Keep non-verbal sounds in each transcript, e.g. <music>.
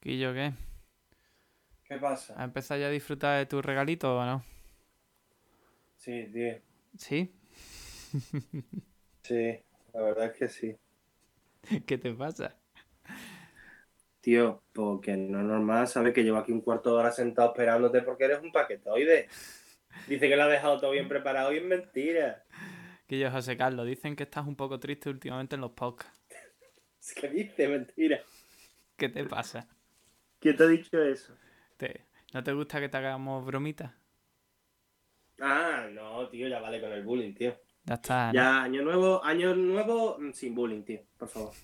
Quillo, ¿qué? ¿Qué pasa? ¿Has empezado ya a disfrutar de tu regalito o no? Sí, tío. ¿Sí? Sí, la verdad es que sí. <laughs> ¿Qué te pasa? Tío, porque no es normal, ¿sabes? Que llevo aquí un cuarto de hora sentado esperándote porque eres un paquetoide. Dice que lo ha dejado todo bien preparado y es mentira. Quillo, José Carlos, dicen que estás un poco triste últimamente en los podcasts. <laughs> Es que dice mentira. ¿Qué te pasa? ¿Quién te ha dicho eso? ¿Te- ¿No te gusta que te hagamos bromitas? Ah, no, tío, ya vale con el bullying, tío. Ya está. ¿no? Ya, año nuevo, año nuevo sin bullying, tío, por favor. <laughs>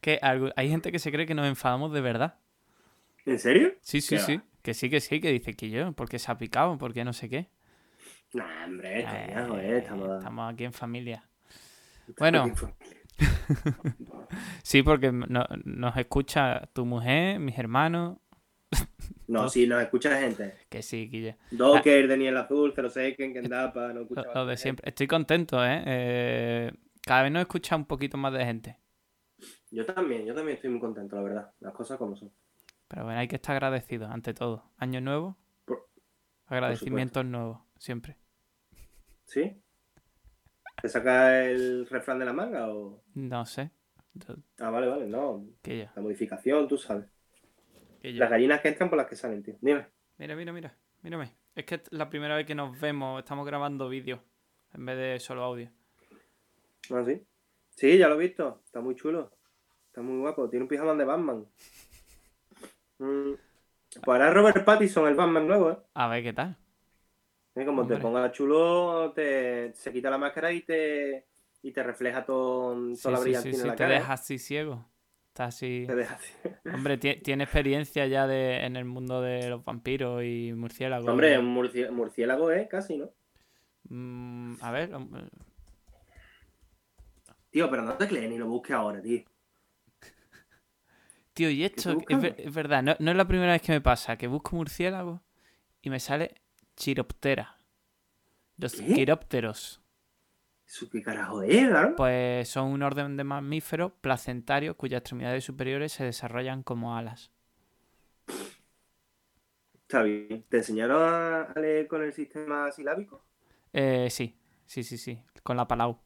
Que hay gente que se cree que nos enfadamos de verdad. ¿En serio? Sí, sí, ¿Qué sí. va? Que sí, que sí, que dice que yo, porque se ha picado, porque no sé qué. Nah, hombre, Eh, coña, joder, estamos... estamos aquí en familia. Bueno. aquí en familia. <laughs> Sí, porque no- nos escucha tu mujer, mis hermanos. <laughs> No, sí, nos escucha gente. Que sí, Guille. Docker, Daniel Azul, 06, Ken Kendapa, no escucha lo de siempre. Estoy contento, ¿eh? Eh, Cada vez nos escucha un poquito más de gente. Yo también, yo también estoy muy contento, la verdad. Las cosas como son. Pero bueno, hay que estar agradecidos ante todo. Año nuevo, Por- agradecimientos nuevos, siempre. ¿Sí? ¿Te saca el refrán de la manga o...? No sé. Ah, vale, vale, no. Que yo, La modificación, tú sabes. Las gallinas que entran por las que salen, tío. Dime. Mira, mira, mira. Mírame. Es que es la primera vez que nos vemos, estamos grabando vídeo en vez de solo audio. ¿Ah, sí? Sí, ya lo he visto. Está muy chulo. Está muy guapo. Tiene un pijama de Batman. <laughs> Mm. Pues ahora Robert Pattinson, el Batman nuevo, ¿eh? A ver qué tal. Eh, Como Hombre. te pongas chulo, te, se quita la máscara y te, y te refleja todo, Sí, toda la brillantina sí, sí, en la te cara. ¿eh? deja así ciego. Está así. Te deja así. <laughs> Hombre, ti- tiene experiencia ya de, en el mundo de los vampiros y murciélagos. Hombre, un murci- murciélago es casi, ¿no? Mm, a ver, Tío, pero no te crees ni lo busques ahora, tío. <laughs> tío, y esto es, verdad, no, no es la primera vez que me pasa, que busco murciélagos y me sale chiroptera. Los ¿Qué? quirópteros, ¿Eso qué carajo es, claro? pues son un orden de mamíferos placentarios cuyas extremidades superiores se desarrollan como alas. Está bien. ¿Te enseñaron a, leer con el sistema silábico? Eh, sí, sí, sí, sí, con la palau.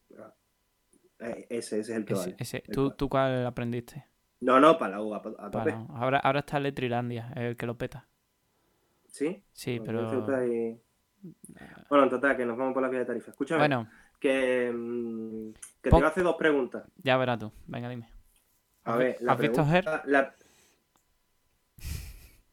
Eh, ese, ese es el que Ese, vale. ese. El ¿Tú, cual. ¿Tú cuál aprendiste? No, no, Palau, a, a. Palau. Ahora, ahora está Letrilandia, el que lo peta. ¿Sí? Sí, pero... Bueno, en total, que nos vamos por la vía de tarifa. Escúchame, Bueno, que, mm, que te iba a hacer dos preguntas. ya verás tú. Venga, dime. A ¿Has ver, la has visto la-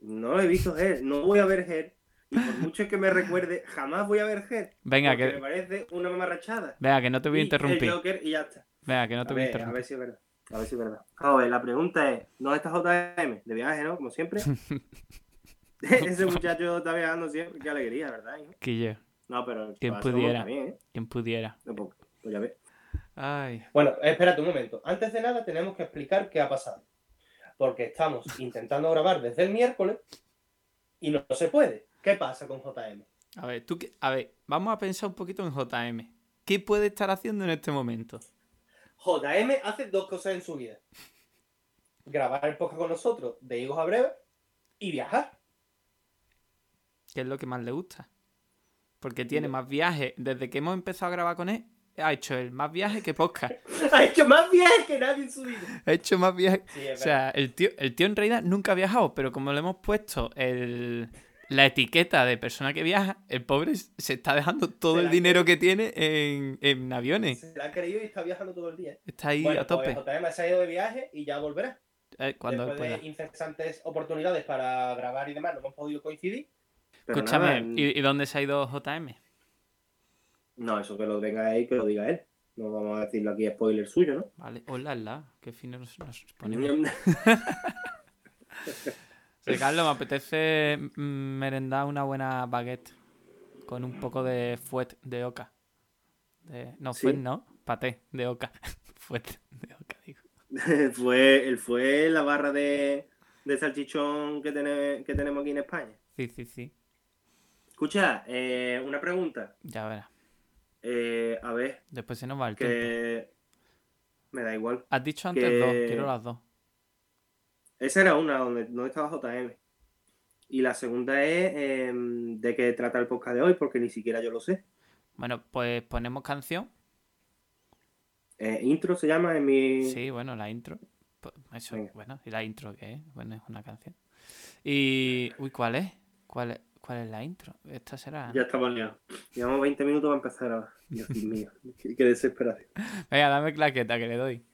No he visto Her, no voy a ver Her. Y por <laughs> mucho que me recuerde, jamás voy a ver Her. Venga, que, me parece una mamarrachada. venga, que no te voy a Y interrumpir. El Joker y ya está. Venga, que no te A voy a ver, a interrumpir. ver si es verdad. A ver si es verdad. A ver, la pregunta es, ¿dónde está JM? De viaje, ¿no? Como siempre. <laughs> <laughs> Ese muchacho está viajando siempre. Qué alegría, ¿verdad? hijo? Que yo, No, pero... Quien pudiera. también, ¿eh? quien pudiera. No, pues, pues ya ves. Ay, Bueno, espérate un momento. Antes de nada tenemos que explicar qué ha pasado. Porque estamos <laughs> intentando grabar desde el miércoles y no, no se puede. ¿Qué pasa con JM? a ver, tú qué- a ver, vamos a pensar un poquito en JM. ¿Qué puede estar haciendo en este momento? JM hace dos cosas en su vida. Grabar el podcast con nosotros de Higos a Breve y viajar. ¿Qué es lo que más le gusta? Porque tiene más viajes. Desde que hemos empezado a grabar con él, ha hecho el más viajes que podcast. <laughs> Ha hecho más viajes que nadie en su vida. Ha hecho más viajes. Sí, O sea, el tío, el tío en realidad nunca ha viajado, pero como le hemos puesto el, la etiqueta de persona que viaja, el pobre se está dejando todo el dinero que tiene en, en aviones. Se la ha creído y está viajando todo el día. Está ahí bueno, a tope. pues se ha ido de viaje y ya volverá. Eh, cuando él Después pueda. de incesantes oportunidades para grabar y demás, no hemos podido coincidir. Pero Escúchame, nada, ¿y, y dónde se ha ido JM? No, eso que lo venga ahí, que lo diga él. No vamos a decirlo aquí, spoiler suyo, ¿no? Vale, hola, la, qué fino nos, nos ponemos. Sí, <laughs> Sí, Carlos, me apetece mm, merendar una buena baguette con un poco de fuet de oca. De- no, ¿Sí? fuet no, paté de oca. <laughs> fuet de oca, digo. <laughs> fue, él fue la barra de, de salchichón que, tene- que tenemos aquí en España. Sí, sí, sí, Escucha, eh, una pregunta. ya verás. Eh, a ver, Después se nos va el tiempo. que me da igual. Has dicho antes que- dos, quiero las dos. Esa era una donde, donde estaba JM. Y la segunda es em, de qué trata el podcast de hoy, porque ni siquiera yo lo sé. Bueno, pues ponemos canción. Eh, intro se llama en mi. Sí, bueno, la intro. Pues Eso, Venga. bueno, ¿y la intro qué es? Bueno, es una canción. Y. Uy, ¿cuál es? ¿Cuál es, cuál es la intro? Esta será. Ya estamos liados. Llevamos 20 minutos para empezar ahora. Dios <laughs> mío, qué, qué desesperación. Venga, dame claqueta que le doy.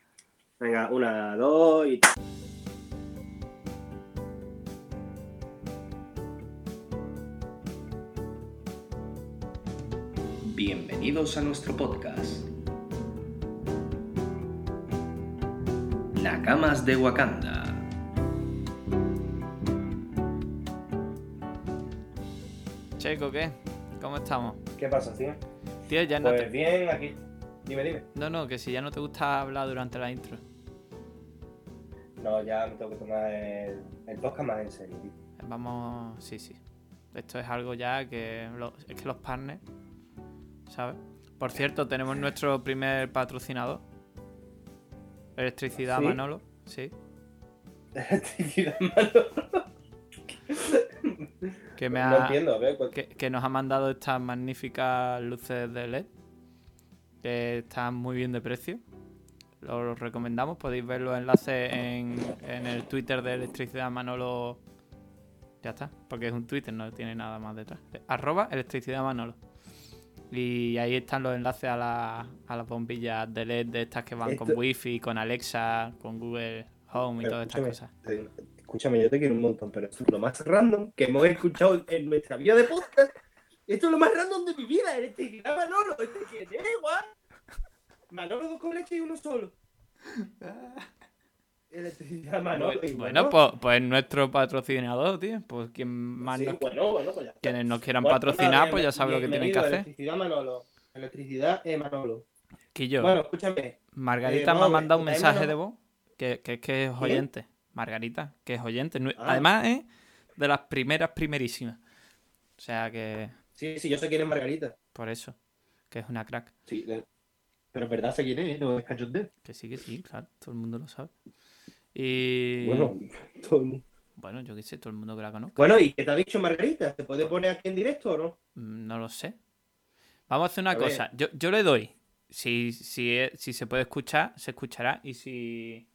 Venga, una, dos y. Bienvenidos a nuestro podcast. Nakamas de Wakanda. Checo, ¿qué? ¿Cómo estamos? ¿Qué pasa, tío? Tío, ya no Pues te... bien, aquí. Dime, dime. No, no, que si ya no te gusta hablar durante la intro. No, ya me tengo que tomar el, el podcast más en serio, tío. Vamos... Sí, sí. Esto es algo ya que... lo- Es que los partners... ¿Sabes? Por cierto, tenemos nuestro primer patrocinador. Electricidad ¿Sí? Manolo. Sí. <laughs> Electricidad, mano. Que me No ha... entiendo, a ver. que, que nos ha mandado estas magníficas luces de LED que están muy bien de precio. Lo recomendamos, podéis ver los enlaces en, en el Twitter de Electricidad Manolo. Ya está, porque es un Twitter, no tiene nada más detrás. Arroba Electricidad Manolo. Y ahí están los enlaces a, la- a las bombillas de LED de estas que van con Wi-Fi, con Alexa, con Google Home y Pero todas estas cosas. Escúchame, yo te quiero un montón, pero esto es lo más random que hemos escuchado en nuestra vida de podcast. Esto es lo más random de mi vida, electricidad Manolo. Este que es igual. Manolo dos con leche y uno solo. <laughs> Electricidad Manolo. Bueno, pues, pues nuestro patrocinador, tío. Pues quien más sí, nos- bueno, bueno, pues ya quienes nos quieran Bueno, patrocinar, nada, pues ya saben lo que tienen que hacer. Electricidad Manolo. Electricidad eh, Manolo. Quillo, Bueno, escúchame. Margarita eh, me ha mandado un traemos mensaje de voz que, que es que es oyente. Margarita, que es oyente. Ah. Además, es de las primeras, primerísimas. O sea que, Sí, sí, yo sé quién es Margarita. por eso, que es una crack. Sí, pero en verdad sé quién es, no es cachondeo. Que sí, que sí, claro, todo el mundo lo sabe. Y Bueno, todo el mundo. bueno, yo qué sé, todo el mundo que la conozca. Bueno, ¿y qué te ha dicho Margarita? ¿Se puede poner aquí en directo o no? Mm, No lo sé. Vamos a hacer una A cosa. Yo, yo le doy. Si, si, es- si se puede escuchar, se escuchará. Y si,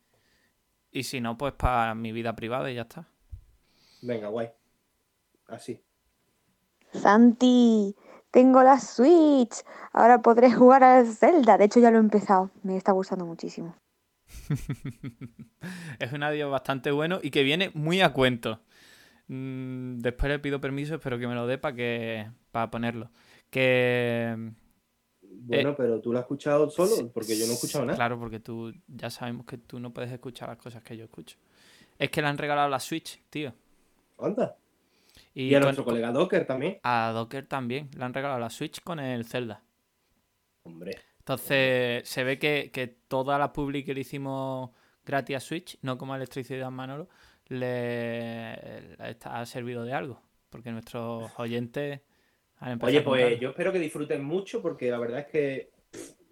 y si no, pues para mi vida privada y ya está. Venga, guay. Así. Santi, tengo la Switch. Ahora podré jugar al Zelda. De hecho, ya lo he empezado. Me está gustando muchísimo. <laughs> es un adiós bastante bueno y que viene muy a cuento. Mm, después le pido permiso, espero que me lo dé para que para ponerlo. Que Bueno, pero tú lo has escuchado solo, porque yo no he escuchado nada. Claro, porque tú ya sabemos que tú no puedes escuchar las cosas que yo escucho. Es que le han regalado la Switch, tío. Anda. Y, Y, a con- nuestro colega Docker también. a Docker también le han regalado la Switch con el Zelda. Hombre. Entonces se ve que, que toda la publi que le hicimos gratis a Switch, no como Electricidad Manolo, le, ha servido de algo. Porque nuestros oyentes Oye, pues yo espero que disfruten mucho, porque la verdad es que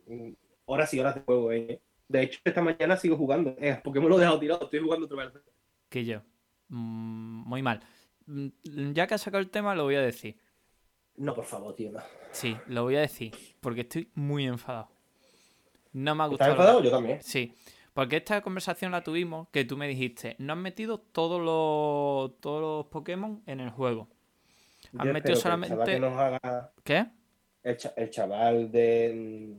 mm, horas y horas de juego, eh. De hecho, esta mañana sigo jugando. Eh, porque me lo he dejado tirado, estoy jugando otra vez. Que yo. Mm, muy mal. Mm, Ya que has sacado el tema, lo voy a decir. No, por favor, tío, no. Sí, lo voy a decir. Porque estoy muy enfadado. No me ha ¿Estás gustado. enfadado? Yo también. Sí, porque esta conversación la tuvimos que tú me dijiste, no has metido todos los, todos los Pokémon en el juego. Han metido espero que el chaval solamente- que nos haga ¿Qué? el, cha- el chaval de.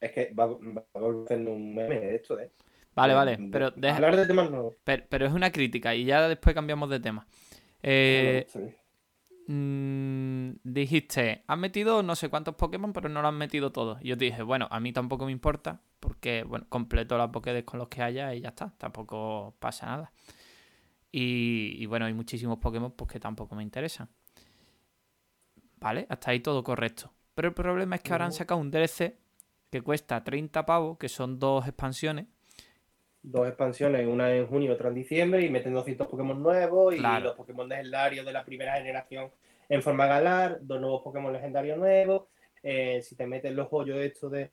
Es que va, va a volver un meme de esto, ¿eh? Vale, vale, pero, deja- Hablar de temas nuevos. pero, pero es una crítica y ya después cambiamos de tema. Eh, Sí. mm, dijiste, has metido no sé cuántos Pokémon, pero no lo has metido todos. Y yo te dije, bueno, a mí tampoco me importa, porque, bueno, completo la Pokédex con los que haya y ya está, tampoco pasa nada. Y, y bueno, hay muchísimos Pokémon pues, que tampoco me interesan. Vale, hasta ahí todo correcto. Pero el problema es que ahora han sacado un DLC que cuesta 30 pavos, que son dos expansiones. Dos expansiones, una en junio y otra en diciembre, y meten 200 Pokémon nuevos y los Pokémon legendarios de la primera generación en forma galar, dos nuevos Pokémon legendarios nuevos. eh, si te metes los hoyos estos de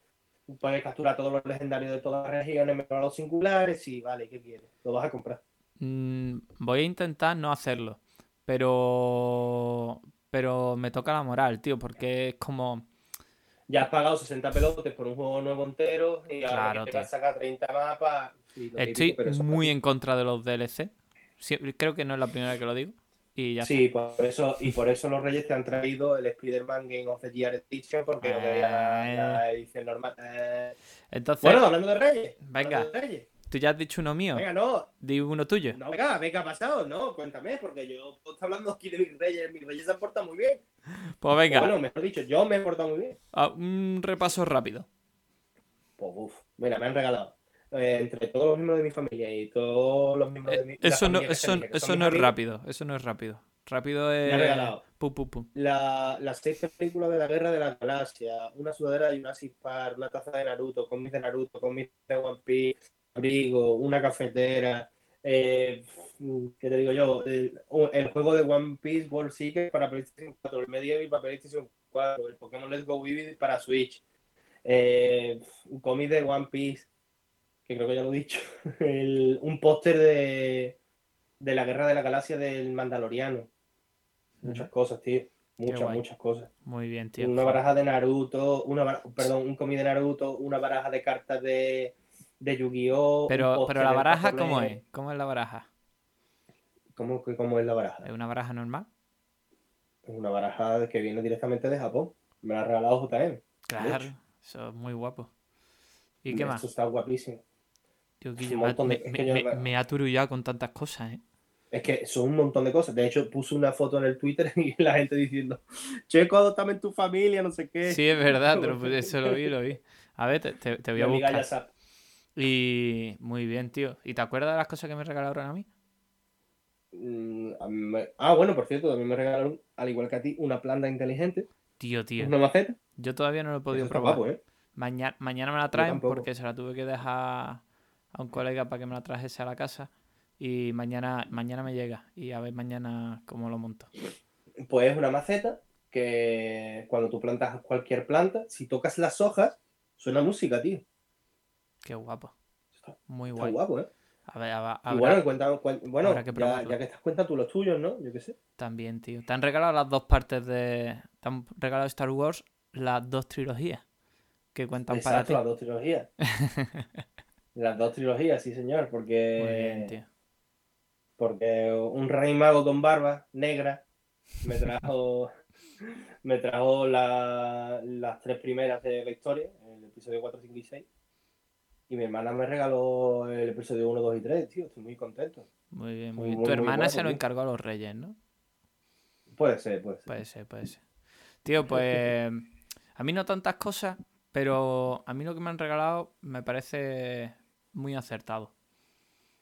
puedes capturar todos los legendarios de todas las regiones, menos los singulares, sí, vale, ¿qué quieres? Lo vas a comprar. Mm, voy a intentar no hacerlo. Pero. Pero me toca la moral, tío, porque es como. Ya has pagado 60 pelotes por un juego nuevo entero y ahora Claro, que te vas a sacar 30 mapas. lo Estoy típico, muy en contra de los DLC. Sí, creo que no es la primera vez que lo digo. Y ya Sí, por eso, y por eso los Reyes te han traído el Spider-Man Game of the Year Edition, porque no quería la, Eh. la edición normal. Eh. Entonces, Bueno, hablando de Reyes. Venga. hablando de Reyes. Tú ya has dicho uno mío. Venga, no, Di uno tuyo. no, venga, venga, ha pasado, no, cuéntame, porque yo estoy hablando aquí de mis Reyes, mis Reyes se han portado muy bien. Pues venga, Bueno, mejor dicho, yo me he portado muy bien. a- un repaso rápido. Pues uff, mira, me han regalado. eh, entre todos los miembros de mi familia y todos los miembros de mi Eh, Eso no, familia eso, que eso no es amigos, rápido. Eso no es rápido. Rápido Me han es. regalado Pum, pum, pum. la, las seis películas de la Guerra de la Galaxia, una sudadera de Jurassic Park, una taza de Naruto, cómics de Naruto, cómics de One Piece, abrigo, una cafetera, eh, ¿qué te digo yo? El, el juego de One Piece World Seeker para PlayStation 4, el Medieval para PlayStation 4, el Pokémon Let's Go Vivid para Switch, eh, un cómic de One Piece, que creo que ya lo he dicho, <laughs> el- un póster de, de la Guerra de la Galaxia del Mandaloriano. Muchas cosas, tío. Muchas, muchas cosas. Muy bien, tío. Una baraja de Naruto, una perdón, un cómic de Naruto, una baraja de cartas de, de Yu-Gi-Oh! Pero, pero la baraja, ¿cómo es? ¿Cómo es la baraja? ¿Cómo, cómo es la baraja? ¿Es una baraja normal? Es una baraja que viene directamente de Japón. Me la ha regalado JM. Claro, eso es muy guapo. ¿Y qué más? Esto está guapísimo. Tío, me, me- yo- me- ha turullado con tantas cosas, ¿eh? Es que son un montón de cosas. De hecho, puse una foto en el Twitter <laughs> y la gente diciendo, Checo, adóptame en tu familia, no sé qué. Sí, es verdad, <laughs> te lo- eso lo vi, lo vi. A ver, te, te- te voy a amiga buscar. Y muy bien, tío. ¿Y te acuerdas de las cosas que me regalaron a mí? Mm, Ah, bueno, por cierto, también me regalaron, al igual que a ti, una planta inteligente, Tío, tío. una maceta. Yo todavía no lo he podido probar. guapo, ¿eh? Mañana, mañana me la traen porque se la tuve que dejar a un colega para que me la trajese a la casa. Y mañana, mañana me llega. Y a ver mañana cómo lo monto. Pues es una maceta que cuando tú plantas cualquier planta, si tocas las hojas, suena música, tío. Qué guapo. Está, Muy está guay. guapo, ¿eh? A ver, hab- Y habrá bueno, cuenta, cuen- bueno habrá que ya, que estás cuenta tú los tuyos, ¿no? Yo qué sé. también, tío. Te han regalado las dos partes de. Te han regalado Star Wars las dos trilogías que cuentan para Exacto, ti. las dos trilogías. <laughs> las dos trilogías, sí, señor, porque, Muy bien, tío. porque un rey mago con barba negra me trajo, <laughs> me trajo la- las tres primeras de la historia, el episodio 4, 5 y 6. Y mi hermana me regaló el episodio 1, 2 y 3, tío. Estoy muy contento. Muy bien, muy Muy, bien. muy, Tu muy hermana guapo, se lo encargó a los reyes, ¿no? Puede ser, puede ser. Puede ser, puede ser. Tío, pues a mí no tantas cosas, pero a mí lo que me han regalado me parece muy acertado.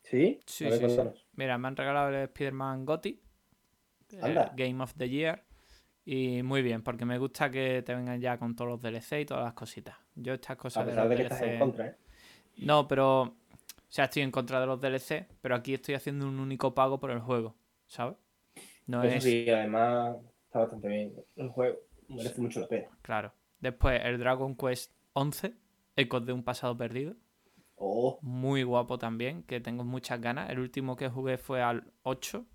¿Sí? Sí, ver, sí. Mira, me han regalado el Spider-Man Gotti, el Anda. Game of the Year, y muy bien, porque me gusta que te vengan ya con todos los DLC y todas las cositas. Yo estas cosas A de pesar los de que estás en contra, ¿eh? No, pero... O sea, estoy en contra de los DLC, pero aquí estoy haciendo un único pago por el juego, ¿sabes? No Eso es... sí, además está bastante bien. El juego merece mucho la pena. Claro. Después el Dragon Quest 11, Ecos de un pasado perdido. Oh, Muy guapo también, que tengo muchas ganas. El último que jugué fue al 8.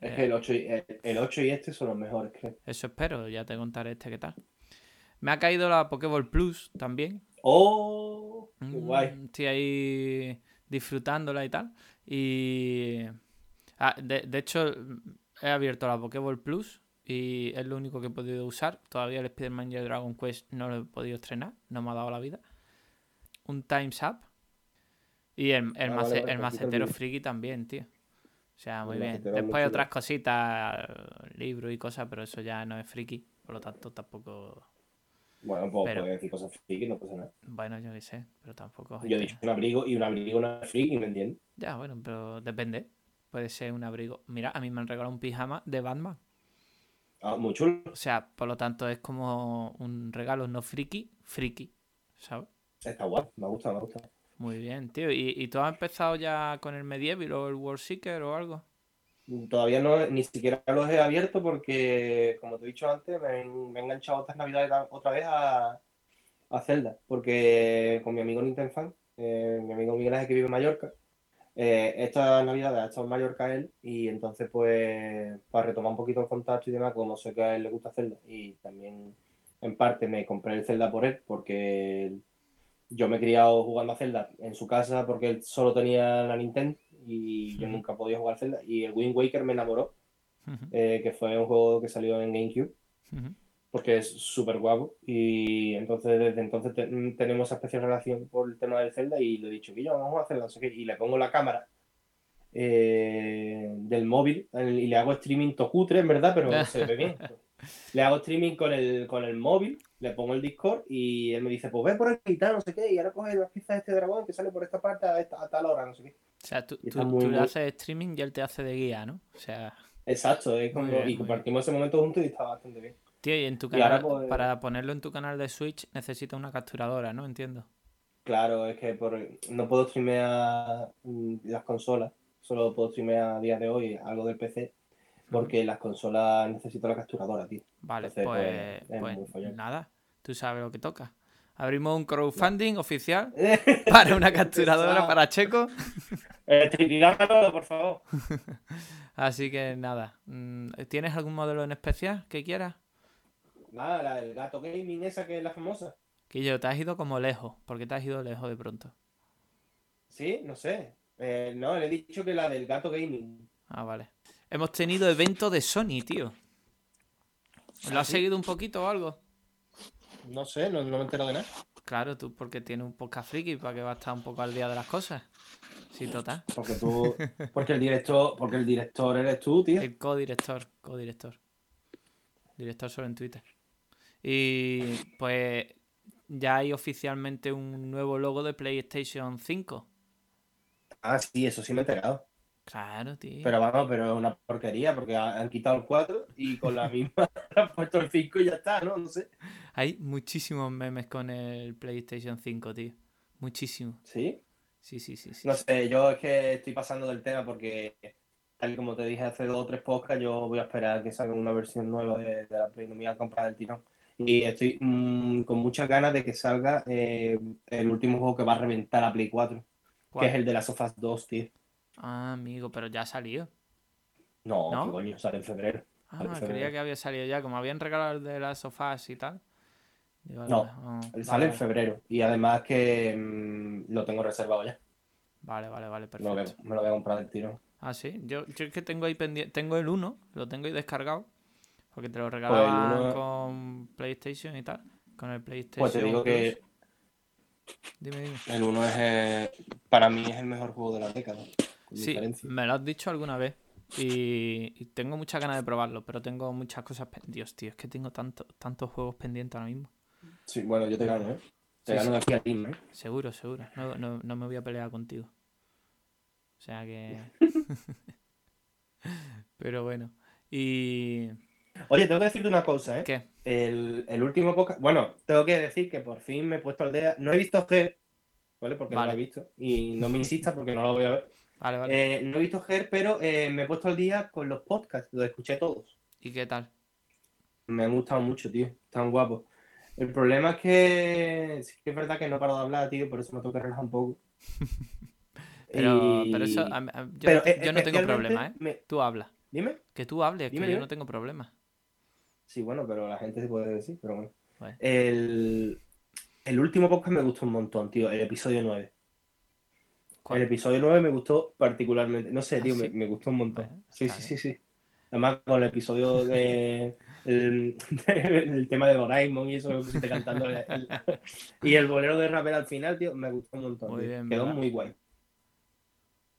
es Eh. que el 8, y, el, el 8 y este son los mejores, creo. Eso espero, ya te contaré este qué tal. Me ha caído la Pokéball Plus también. Oh, qué Mm, guay. Estoy ahí disfrutándola y tal. Y. Ah, de, de hecho, he abierto la Pokéball Plus y es lo único que he podido usar. Todavía el Spider-Man y el Dragon Quest no lo he podido estrenar, no me ha dado la vida. Un Time's Up. Y el, el, Ah, mace- vale, vale, el poquito macetero friki también, tío. O sea, muy El bien. Después hay otras cositas, libros y cosas, pero eso ya no es friki. Por lo tanto, tampoco. Bueno, pues Pero- puedes decir cosas friki, no pasa nada. Bueno, yo qué sé, pero tampoco. Yo he dicho un abrigo y un abrigo no es friki, ¿me entiendes? Ya, bueno, pero depende. Puede ser un abrigo. Mira, a mí me han regalado un pijama de Batman. Ah, muy chulo. O sea, por lo tanto es como un regalo no friki, friki. ¿Sabes? Está guay, me gusta, me gusta. Muy bien, tío. ¿Y, y tú has empezado ya con el Medieval o el World Seeker o algo? Todavía no, ni siquiera los he abierto porque, como te he dicho antes, me, he- enganchado estas navidades otra vez a, a Zelda. Porque con mi amigo Nintendo Fan, eh, mi amigo Miguel Ángel que vive en Mallorca, Eh, esta Navidad ha estado en Mallorca él y entonces pues para retomar un poquito el contacto y demás, como sé que a él le gusta Zelda y también en parte me compré el Zelda por él porque yo me he criado jugando a Zelda en su casa porque él solo tenía la Nintendo y yo nunca podía jugar Zelda. Y el Wind Waker me enamoró, eh, que fue un juego que salió en GameCube porque es súper guapo. Y entonces desde entonces te- mm, tenemos esa especial relación por el tema del Zelda y le he dicho yo vamos a hacer no sé qué y le pongo la cámara eh, del móvil y le hago streaming tocutre en verdad pero se ve bien. <laughs> Le hago streaming con el, con el móvil le pongo el Discord y él me dice pues ve por aquí tal no sé qué y ahora coge las piezas de este dragón que sale por esta parte a, esta- a tal hora no sé qué O sea, tú, tú- está muy, tú le haces streaming y él te hace de guía, ¿no? O sea, exacto es como- Muy bien, y compartimos ese momento juntos y está bastante bien tío, y en tu Y canal, pues- para ponerlo en tu canal de Switch necesitas una capturadora, ¿no? Entiendo. Claro, es que por, no puedo streamear mm, las consolas, solo puedo streamear a día de hoy algo del PC, porque las consolas necesito la capturadora, tío. Vale, Entonces, pues, pues, es pues nada, tú sabes lo que toca. Abrimos un crowdfunding oficial <laughs> para una capturadora para Checo. Eh, Tripigámelo, por favor. <laughs> Así que nada, mm, ¿tienes algún modelo en especial que quieras? Nada, la del gato gaming esa que es la famosa. Quillo, te has ido como lejos. ¿Por qué te has ido lejos de pronto? Sí, no sé. Eh, no, le he dicho que la del gato gaming. Ah, vale. Hemos tenido evento de Sony, tío. ¿Lo ¿Ah, has seguido un poquito o algo? No sé, no, no me entero de nada. Claro, tú porque tienes un podcast friki para que va a estar un poco al día de las cosas. Sí, total. Porque tú, <laughs> porque el director, porque el director eres tú, tío. El codirector, codirector. Director solo en Twitter. Y pues ya hay oficialmente un nuevo logo de PlayStation 5. Ah, sí, eso sí me he enterado. Claro, tío. Pero vamos, pero es una porquería porque ha- han quitado el 4 y con la misma <laughs> han puesto el 5 y ya está, ¿no? No sé. Hay muchísimos memes con el PlayStation 5, tío. Muchísimos. ¿Sí? Sí, sí, sí, sí. No sé, yo es que estoy pasando del tema porque, tal y como te dije hace dos o tres podcasts, yo voy a esperar que salga una versión nueva de, de la Play, no me voy a comprar el tirón. Y estoy mm, con muchas ganas de que salga eh, el último juego que va a reventar la Play 4, ¿Cuál? que es el de las Sofas 2, tío. Ah, amigo, pero ya ha salido. No, ¿No? qué coño, sale en febrero. Ah, en creía que había salido ya. Como habían regalado el de las sofás y tal. Digo, No, Sale vale, en febrero. Y además que mm, lo tengo reservado ya. Vale, vale, vale, lo, perfecto. me lo voy a comprar del tirón. Ah, sí. Yo, yo es que tengo ahí pendiente. Tengo el 1, lo tengo ahí descargado. Porque te lo Pues el regalaban uno- con PlayStation y tal. Con el PlayStation. Pues te digo que. Dime, dime. el 1 es, eh, para mí es el mejor juego de la década. Sí, diferencia. me lo has dicho alguna vez. Y, y tengo muchas ganas de probarlo, pero tengo muchas cosas pendientes. Tío, es que tengo tanto, tantos juegos pendientes ahora mismo. Sí, bueno, yo te gano, ¿eh? Te Sí, gano sí. de aquí a ti, ¿eh? Seguro, seguro. No, no, no me voy a pelear contigo. O sea que. <laughs> Pero bueno. ¿Y Oye, tengo que decirte una cosa, ¿eh? qué? El, el último podcast. Bueno, tengo que decir que por fin me he puesto al día. No he visto Ger, ¿vale? Porque no lo he visto. Y no me insistas porque no lo voy a ver. Vale, vale. Eh, no he visto Ger, pero eh, me he puesto al día con los podcasts. Los escuché todos. ¿Y qué tal? Me han gustado mucho, tío. Están guapos. El problema es que sí que es verdad que no paro de hablar, tío, por eso me tengo que relajar un poco. <laughs> Pero, Y- pero eso. a- a- yo, pero, eh, yo no tengo problema, ¿eh? me- Tú hablas. Dime. Que tú hables, Dime, que yo no tengo problema. Sí, bueno, pero la gente se puede decir, pero bueno. Bueno. El, el último podcast me gustó un montón, tío, el episodio 9. ¿Cuál? El episodio 9 me gustó particularmente. No sé, ¿Ah, tío, sí? me, me gustó un montón. Sí, sí, sí, sí. Además, con el episodio de. <laughs> El, <laughs> el tema de Doraemon y eso que pusiste cantando. el- el- y el bolero de rapper al final, tío, me gustó un montón. Muy tío. bien, Quedó ¿verdad? muy guay.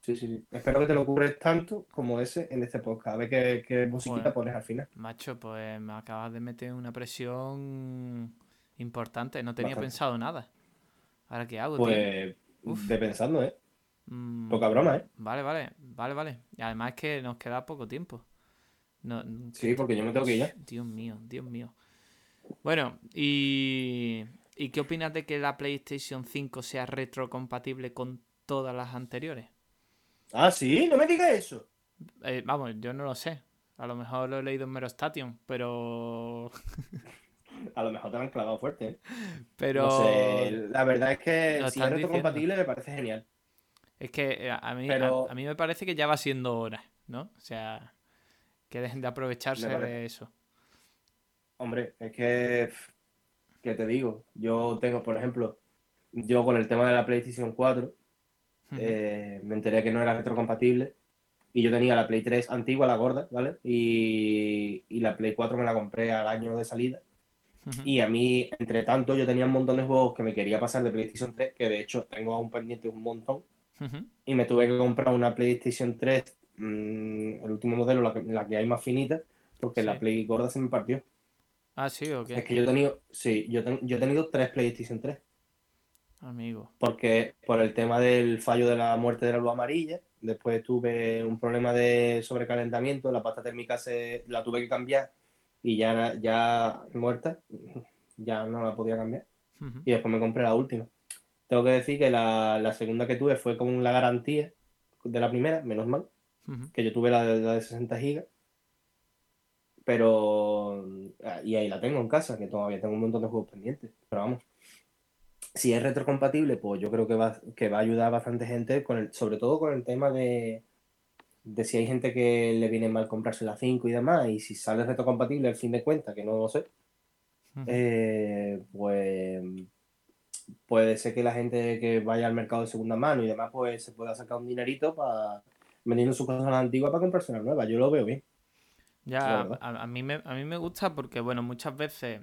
Sí, sí, sí. Espero que te lo ocurres tanto como ese en este podcast. A ver qué, qué musiquita Bueno. pones al final. Macho, pues me acabas de meter una presión importante. No tenía Bastante. pensado nada. ¿Ahora qué hago, tío? Pues, Uf. de pensando, ¿eh? Mm, Poca broma, ¿eh? Vale, vale, vale, vale. Y además es que nos queda poco tiempo. No, Sí, porque yo me tengo que ir ya. Dios mío, Dios mío. Bueno, y, ¿y qué opinas de que la PlayStation 5 sea retrocompatible con todas las anteriores? Ah, sí, no me digas eso. Eh, vamos, yo no lo sé. A lo mejor lo he leído en Merostation, pero. A lo mejor te lo han clavado fuerte, ¿eh? <laughs> Pero. No sé, la verdad es que si es retrocompatible me parece genial. Es que eh, a, mí, Pero- a, a mí me parece que ya va siendo hora, ¿no? O sea, que dejen de aprovecharse de eso. Hombre, es que, ¿qué te digo? Yo tengo, por ejemplo, yo con el tema de la PlayStation 4, Ujú. eh, me enteré que no era retrocompatible y yo tenía la Play 3 antigua, la gorda, ¿vale? Y, y la Play 4 me la compré al año de salida. Y a mí, entre tanto, yo tenía un montón de juegos que me quería pasar de PlayStation 3, que de hecho tengo aún pendiente un montón. Y me tuve que comprar una PlayStation 3, mm, el último modelo, la que, la que hay más finita, porque Sí. la Play gorda se me partió. Ah, sí, o qué? Es que yo he tenido, sí, yo, ten- yo he tenido tres PlayStation 3, Amigo. porque por el tema del fallo de la muerte de la luz amarilla, después tuve un problema de sobrecalentamiento, la pasta térmica se, la tuve que cambiar y ya, ya muerta, ya no la podía cambiar. Y después me compré la última. Tengo que decir que la, la segunda que tuve fue con la garantía de la primera, menos mal, que yo tuve la de, la de 60 gigas. Pero. ah, Y ahí la tengo en casa, que todavía tengo un montón de juegos pendientes. Pero vamos. Si es retrocompatible, pues yo creo que va, que va a ayudar a bastante gente, con el, sobre todo con el tema de, de si hay gente que le viene mal comprarse la 5 y demás, y si sale retrocompatible al fin de cuentas, que no lo sé, eh, pues puede ser que la gente que vaya al mercado de segunda mano y demás, pues se pueda sacar un dinerito para vendiendo sus cosas antiguas para comprarse una nueva. Yo lo veo bien. Ya, a, a mí me, a mí me gusta porque, bueno, muchas veces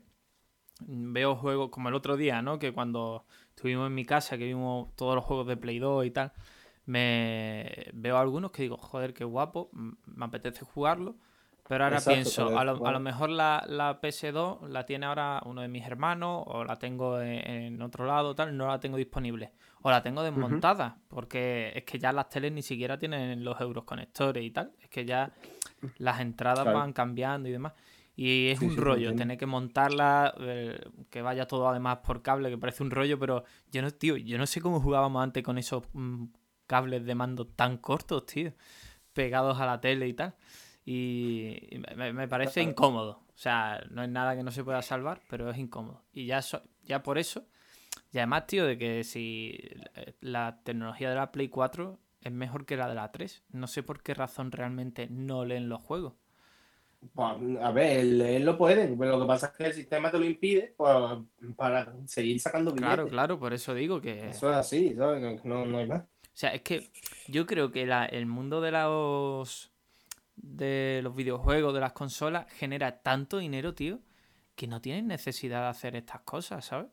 veo juegos como el otro día, ¿no? Que cuando estuvimos en mi casa, que vimos todos los juegos de Play 2 y tal, me veo algunos que digo, joder, qué guapo, me apetece jugarlo. Pero ahora Exacto, pienso, a lo, a lo mejor la, la PS2 la tiene ahora uno de mis hermanos, o la tengo en, en otro lado, tal, no la tengo disponible. O la tengo desmontada, porque es que ya las teles ni siquiera tienen los euros conectores y tal. Es que ya las entradas Claro. van cambiando y demás. Y es Sí, un sí, rollo, tener que montarla, eh, que vaya todo además por cable, que parece un rollo, pero yo no, tío, yo no sé cómo jugábamos antes con esos mm, cables de mando tan cortos, tío, pegados a la tele y tal. Y me, me parece incómodo. O sea, no es nada que no se pueda salvar, pero es incómodo. Y ya, so- ya por eso, y además, tío, de que si eh, la tecnología de la Play 4 es mejor que la de la 3, no sé por qué razón realmente no leen los juegos. Pues, a ver, él, él lo pueden, pero lo que pasa es que el sistema te lo impide para seguir sacando billetes. Claro, claro, por eso digo que... Eso es así, ¿sabes? No, no hay más. O sea, es que yo creo que la- el mundo de los de los videojuegos, de las consolas, genera tanto dinero, tío, que no tienen necesidad de hacer estas cosas, ¿sabes?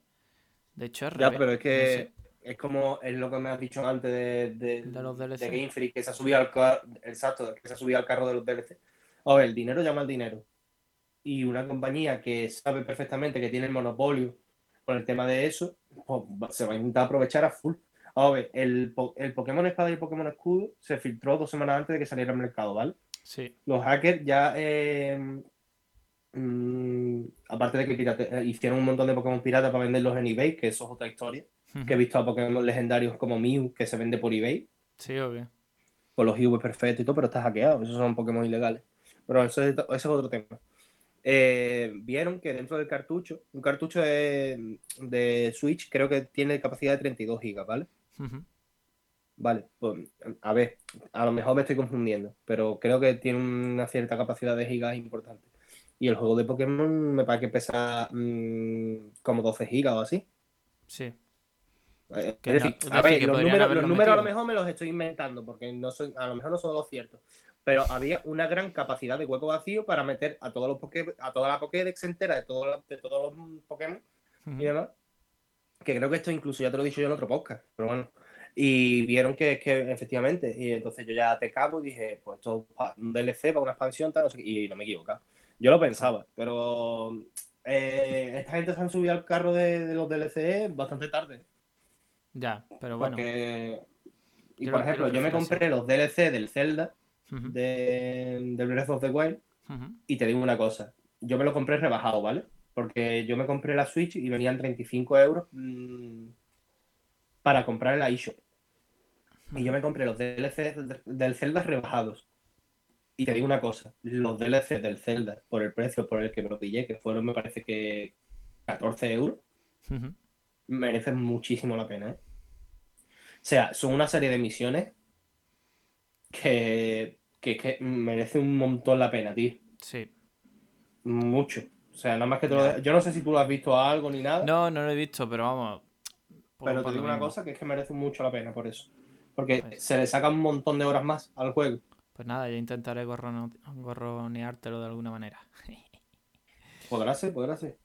De hecho, es Ya, pero es no que sé. es como es lo que me has dicho antes de, de, De los DLC. de Game Freak, que se ha subido al carro, exacto, que se ha subido al carro de los DLC. A ver, el dinero llama al dinero. Y una compañía que sabe perfectamente que tiene el monopolio con el tema de eso, pues, se va a intentar aprovechar a full. A ver, el, el Pokémon Espada y el Pokémon Escudo se filtró dos semanas antes de que saliera al mercado, ¿vale? Sí, los hackers ya, eh, mm, aparte de que pirate- eh, hicieron un montón de Pokémon pirata para venderlos en eBay, que eso es otra historia, que he visto a Pokémon legendarios como Mew, que se vende por eBay, sí, obvio. con los IV perfectos y todo, pero está hackeado, esos son Pokémon ilegales. Pero eso es, ese es otro tema. Eh, vieron que dentro del cartucho, un cartucho de, de Switch creo que tiene capacidad de 32 GB, ¿vale? Ujú. Vale, pues a ver, a lo mejor me estoy confundiendo, pero creo que tiene una cierta capacidad de gigas importante. Y el juego de Pokémon me parece que pesa mm, como 12 gigas o así. Sí. Eh, es decir, a ver, los números, haberlo los números a lo mejor me los estoy inventando, porque no son, a lo mejor no son los ciertos. Pero había una gran capacidad de hueco vacío para meter a todos los Poké- a toda la Pokédex entera de, todos los- de todos los Pokémon Ujú. y demás. Que creo que esto incluso ya te lo he dicho yo en otro podcast, pero bueno. Y vieron que, que efectivamente, y entonces yo ya te cabo y dije, pues esto es un DLC para una expansión, tal, no sé qué, y no me he equivocado. Yo lo pensaba, pero eh, esta gente se han subido al carro de, de los DLC bastante tarde. Ya, pero bueno. Porque, y Yo por ejemplo, lo yo me compré los DLC del Zelda, Ujú, de, Breath of the Wild, y te digo una cosa, yo me lo compré rebajado, ¿vale? Porque yo me compré la Switch y venían 35 euros mm, para comprar en la eShop. Y yo me compré los DLC del- Zelda rebajados. Y te digo una cosa, los DLC del Zelda, por el precio por el que me lo pillé, que fueron, me parece que 14 euros, merecen muchísimo la pena, ¿eh? sea, son una serie de misiones que, que, que merece un montón la pena, tío. Sí. Mucho. O sea, nada más que te lo Yo no sé si tú lo has visto algo ni nada, No, no lo he visto, pero vamos. Pero te digo una cosa que es que merece mucho la pena por eso. Porque Pues- se le saca un montón de horas más al juego. Pues nada, yo intentaré gorrono- gorroneártelo de alguna manera. <laughs> Podrá ser, podrá ser.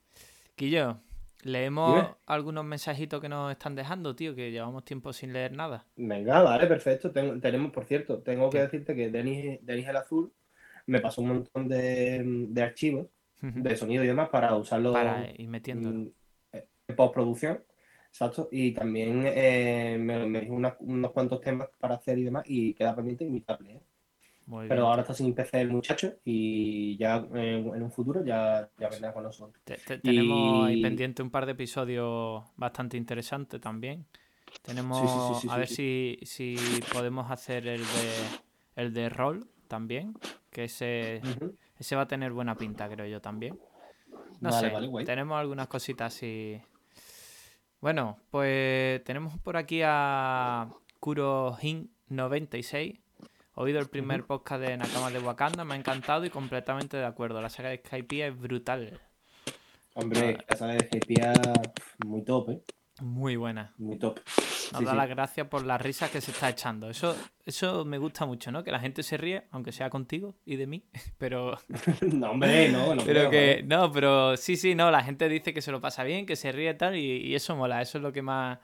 Quillo, leemos Dime. algunos mensajitos que nos están dejando, tío, que llevamos tiempo sin leer nada. Venga, vale, perfecto. Tenemos, por cierto, tengo que decirte que Denis, Denis el Azul me pasó un montón de, de archivos, de sonido y demás, para usarlo Para ir metiéndolo. mm, en postproducción. Exacto. Y también eh, me, me dijo unos cuantos temas para hacer y demás, y queda pendiente imitable. ¿eh? Muy Pero bien. ahora está sin PC el muchacho, y ya eh, en un futuro ya, ya vendrá con nosotros. Te- te- tenemos ahí y- pendiente un par de episodios bastante interesantes también. Tenemos Sí, sí, sí, sí, a ver si, si podemos hacer el de el de rol también, que ese, ese va a tener buena pinta, creo yo también. No Vale, sé, vale, tenemos algunas cositas así. Bueno, pues tenemos por aquí a KuroHin96. Oído el primer podcast de Nakamas de Wakanda, me ha encantado y completamente de acuerdo. La saga de Skypiea es brutal. Hombre, ya sabes que tía muy top, ¿eh? Muy buena. Muy top. Nos Sí, da sí. las gracias por las risas que se está echando. Eso, eso me gusta mucho, ¿no? Que la gente se ríe, aunque sea contigo y de mí. <laughs> Pero, <laughs> No, hombre, no, no pero creo, que. joder. No, pero sí, sí, no. La gente dice que se lo pasa bien, que se ríe y tal. Y, y eso mola. Eso es lo que más,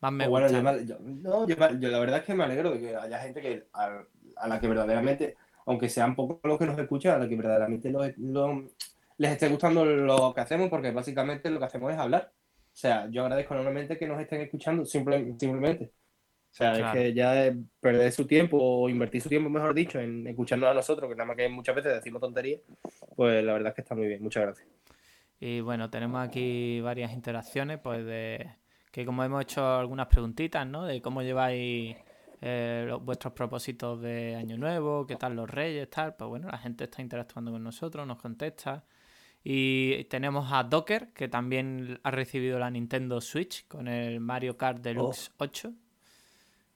más me bueno, gusta. yo, yo- no, yo, yo la verdad es que me alegro de que haya gente que a, a la que verdaderamente, aunque sean pocos los que nos escuchan, a la que verdaderamente les esté gustando lo que hacemos, porque básicamente lo que hacemos es hablar. O sea, yo agradezco enormemente que nos estén escuchando simple- simplemente. O sea, Claro. es que ya perder su tiempo o invertir su tiempo, mejor dicho, en escucharnos a nosotros, que nada más que muchas veces decimos tonterías, pues la verdad es que está muy bien. Muchas gracias. Y bueno, tenemos aquí varias interacciones, pues de que como hemos hecho algunas preguntitas, ¿no? De cómo lleváis eh, los- vuestros propósitos de Año Nuevo, qué tal los Reyes, tal. Pues bueno, la gente está interactuando con nosotros, nos contesta. Y tenemos a Docker, que también ha recibido la Nintendo Switch con el Mario Kart Deluxe 8.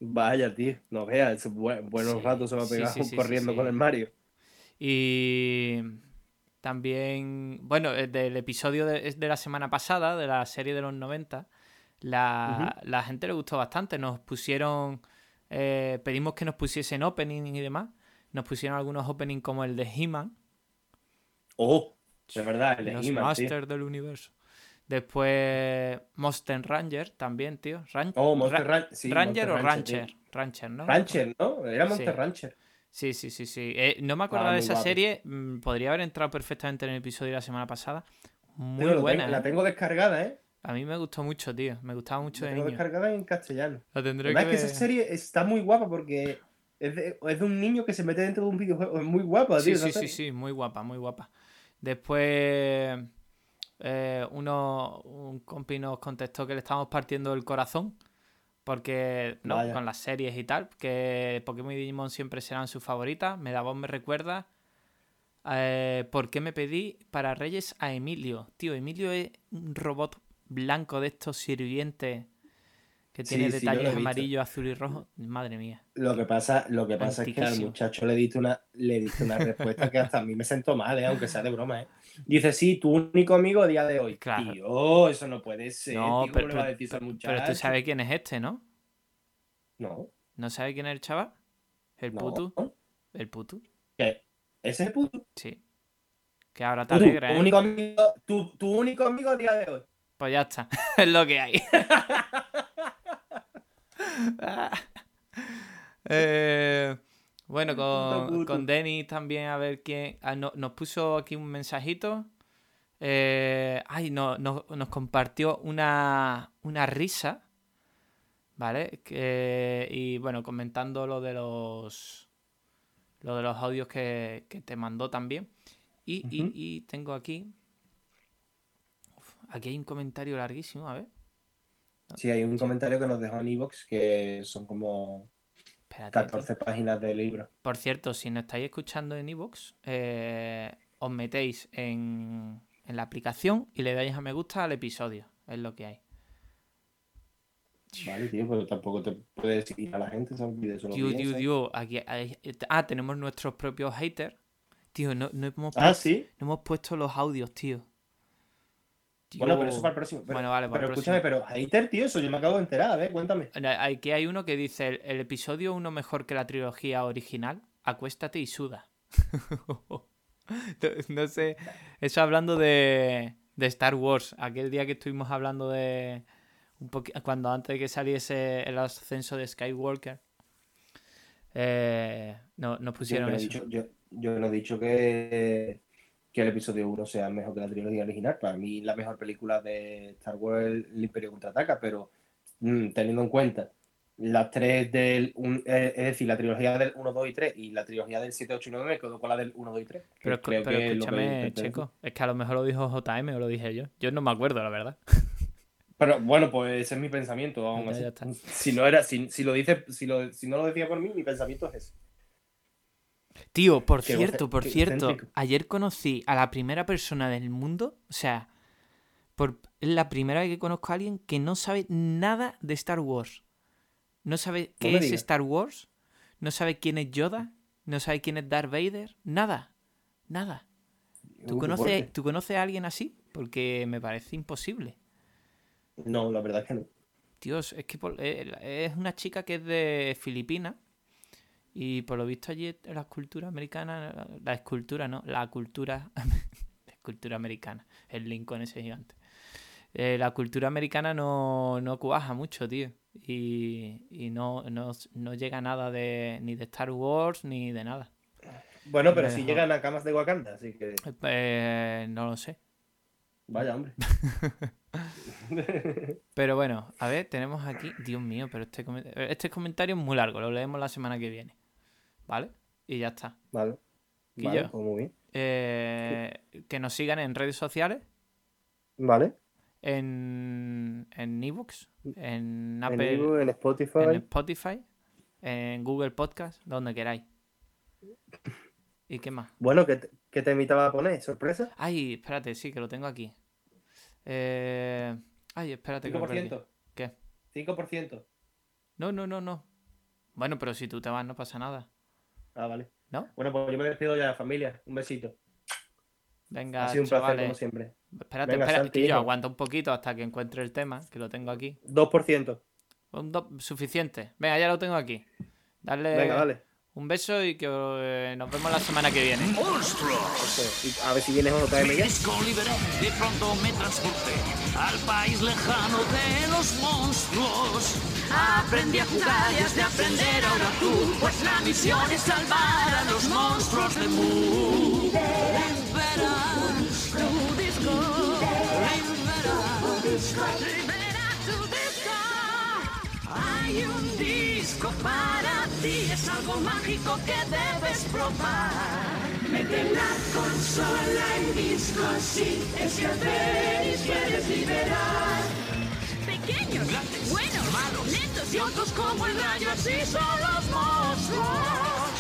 Vaya, tío, no veas, bu- buenos Sí, ratos se va a pegar sí, sí, sí, corriendo con el Mario. Y también, bueno, eh, del episodio de, de la semana pasada, de la serie de los 90, la, la gente le gustó bastante. Nos pusieron, eh, pedimos que nos pusiesen opening y demás. Nos pusieron algunos opening como el de He-Man, Oh, de verdad, el los. Masters del universo. Después Monster Ranger también, tío. Ran- Oh, Monster Ra- Ran- sí, Ranger Monster o Rancher, Rancher. Rancher, ¿no? Rancher, ¿no? Era Monster Sí. Rancher. Sí, sí, sí, sí. Eh, no me acordaba Ah, de esa guapo. serie. mm, Podría haber entrado perfectamente en el episodio de la semana pasada. Muy buena. tengo- la ¿eh? tengo descargada, ¿eh? A mí me gustó mucho, tío. Me gustaba mucho La de tengo niño. descargada en castellano. La tendré Además que es que esa serie está muy guapa porque es de, es de un niño que se mete dentro de un videojuego. Es muy guapa, tío. sí, sí, sí, muy guapa, muy guapa. Después eh, uno, un compi nos contestó que le estábamos partiendo el corazón. Porque, ¿no? Con las series y tal. Que Pokémon y Digimon siempre serán sus favoritas. Me da voz, me recuerda. Eh, ¿Por qué me pedí para Reyes a Emilio? Tío, Emilio es un robot blanco de estos sirvientes que tiene sí, detalles amarillo, azul y rojo. Madre mía. Lo que pasa, lo que pasa es que al muchacho le diste una, le diste una respuesta que hasta a mí me sentó mal, ¿eh? aunque sea de broma, ¿eh? Dice, sí, tu único amigo día de hoy. Claro. Tío, eso no puede ser. No, tío, ¿cómo pero, le va a pero- decir pero tú sabes quién es este, ¿no? No, ¿No sabes quién es el chaval? ¿El no. ¿El puto? ¿Qué? ¿Ese es el puto? Sí. Que ahora te alegra, tu ¿eh? único amigo, tu, tu único amigo día de hoy. Pues ya está. <laughs> es lo que hay. <laughs> <laughs> Eh, bueno, con, con Denis también a ver quién... ah, no- nos puso aquí un mensajito. Eh, ay, no, no- nos compartió una, una risa. ¿Vale? Y bueno, comentando lo de los... Lo de los audios que, que te mandó también. Y, y- y tengo aquí... Uf, aquí hay un comentario larguísimo, a ver. Sí, hay un comentario que nos dejó en Evox que son como Espérate. tío. 14 páginas de libro. Por cierto, si nos estáis escuchando en iVoox, eh, os metéis en, en la aplicación y le dais a me gusta al episodio. Es lo que hay. Vale, tío, pero tampoco te puedes decir a la gente, ¿sabes? Y de eso no Tío, tío, tío. Aquí hay- Ah, tenemos nuestros propios haters. Tío, no, no hemos, Ah, sí. no hemos puesto los audios, tío. Bueno, pero eso para el próximo. Pero, Bueno, vale, para pero el escúchame, pero hater, tío, eso yo me acabo de enterar, a ver, cuéntame. Aquí hay uno que dice: el, el episodio uno mejor que la trilogía original. Acuéstate y suda. no, <laughs> no sé. Eso hablando de, de Star Wars. Aquel día que estuvimos hablando de. Un cuando antes de que saliese el ascenso de Skywalker. eh, no, nos Yo pusieron no, he eso. dicho, yo, yo no he dicho que, que el episodio 1 sea mejor que la trilogía original. Para mí, la mejor película de Star Wars es El Imperio contraataca, pero mm, teniendo en cuenta las tres del. un- eh, es decir, la trilogía del 1, 2 y 3 y la trilogía del 7, 8 y 9, me quedo con la del 1, 2 y 3. que Pero, creo pero que es lo que escúchame. Checo. Es que a lo mejor lo dijo JM o lo dije yo. Yo no me acuerdo, la verdad. Pero bueno, pues ese es mi pensamiento, Ya, así. ya. <laughs> Si no era, si, si lo dice, si, lo, si no lo decía por mí, mi pensamiento es ese. Tío, por Qué cierto, por cierto, ayer conocí a la primera persona del mundo, o sea, por es la primera vez que conozco a alguien que no sabe nada de Star Wars. No sabe qué es digas. Star Wars, no sabe quién es Yoda, no sabe quién es Darth Vader, nada, nada. ¿Tú conoces. ¿Tú conoces a alguien así? Porque me parece imposible. No, la verdad es que no. Dios, es que por- eh, es una chica que es de Filipinas y por lo visto allí la escultura americana, la escultura, no, la cultura, <laughs> la escultura americana, el Lincoln ese gigante. Eh, la cultura americana no, no cuaja mucho, tío. Y, y no, no, no llega nada de ni de Star Wars ni de nada. Bueno, pero si dejó. llegan a camas de Wakanda, así que Eh, no lo sé. vaya hombre. <laughs> Pero bueno, a ver, tenemos aquí. Dios mío, pero este, este comentario es muy largo, lo leemos la semana que viene. ¿Vale? Y ya está. Vale. ¿Y Vale, pues muy bien. Eh, que nos sigan en redes sociales, Vale. en, en ebooks, en En, Apple, en Spotify. en Spotify, en Google Podcast, donde queráis. ¿Y qué más? Bueno, ¿qué te, qué te invitaba a poner? ¿Sorpresa? Ay, espérate, sí, que lo tengo aquí. Eh, Ay, espérate que lo perdí. 5%. ¿Qué? 5%. No, no, no, no. Bueno, pero si tú te vas no pasa nada. Ah, vale. ¿No? Bueno, pues yo me despido ya, familia. Un besito. Venga, ha sido un placer, como siempre. Espérate, Venga, espérate, Santi, que yo hijo. aguanta un poquito hasta que encuentre el tema, que lo tengo aquí. 2%. Un do- suficiente. Venga, ya lo tengo aquí. Darle Venga, dale. Un beso y que eh, nos vemos la semana que viene. ¡Monstruos! Y a ver si vienes otra vez liberé, de pronto me transporté al país lejano de los monstruos. Aprendí a jugar y has de aprender ahora tú, pues la misión es salvar a los monstruos de Mu. Libera tu disco, libera, libera tu disco. Hay un para ti, es algo mágico que debes probar. Mete la consola en disco, sí, es que tenis quieres liberar. Pequeños, buenos, malos, lentos y otros como el rayo, así son los monstruos.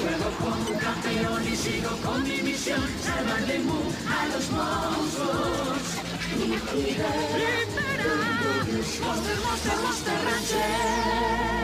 Juego como campeón y sigo con mi misión, salvar de Mu a los monstruos. Libera, Monster, Monster, Monster Rancher.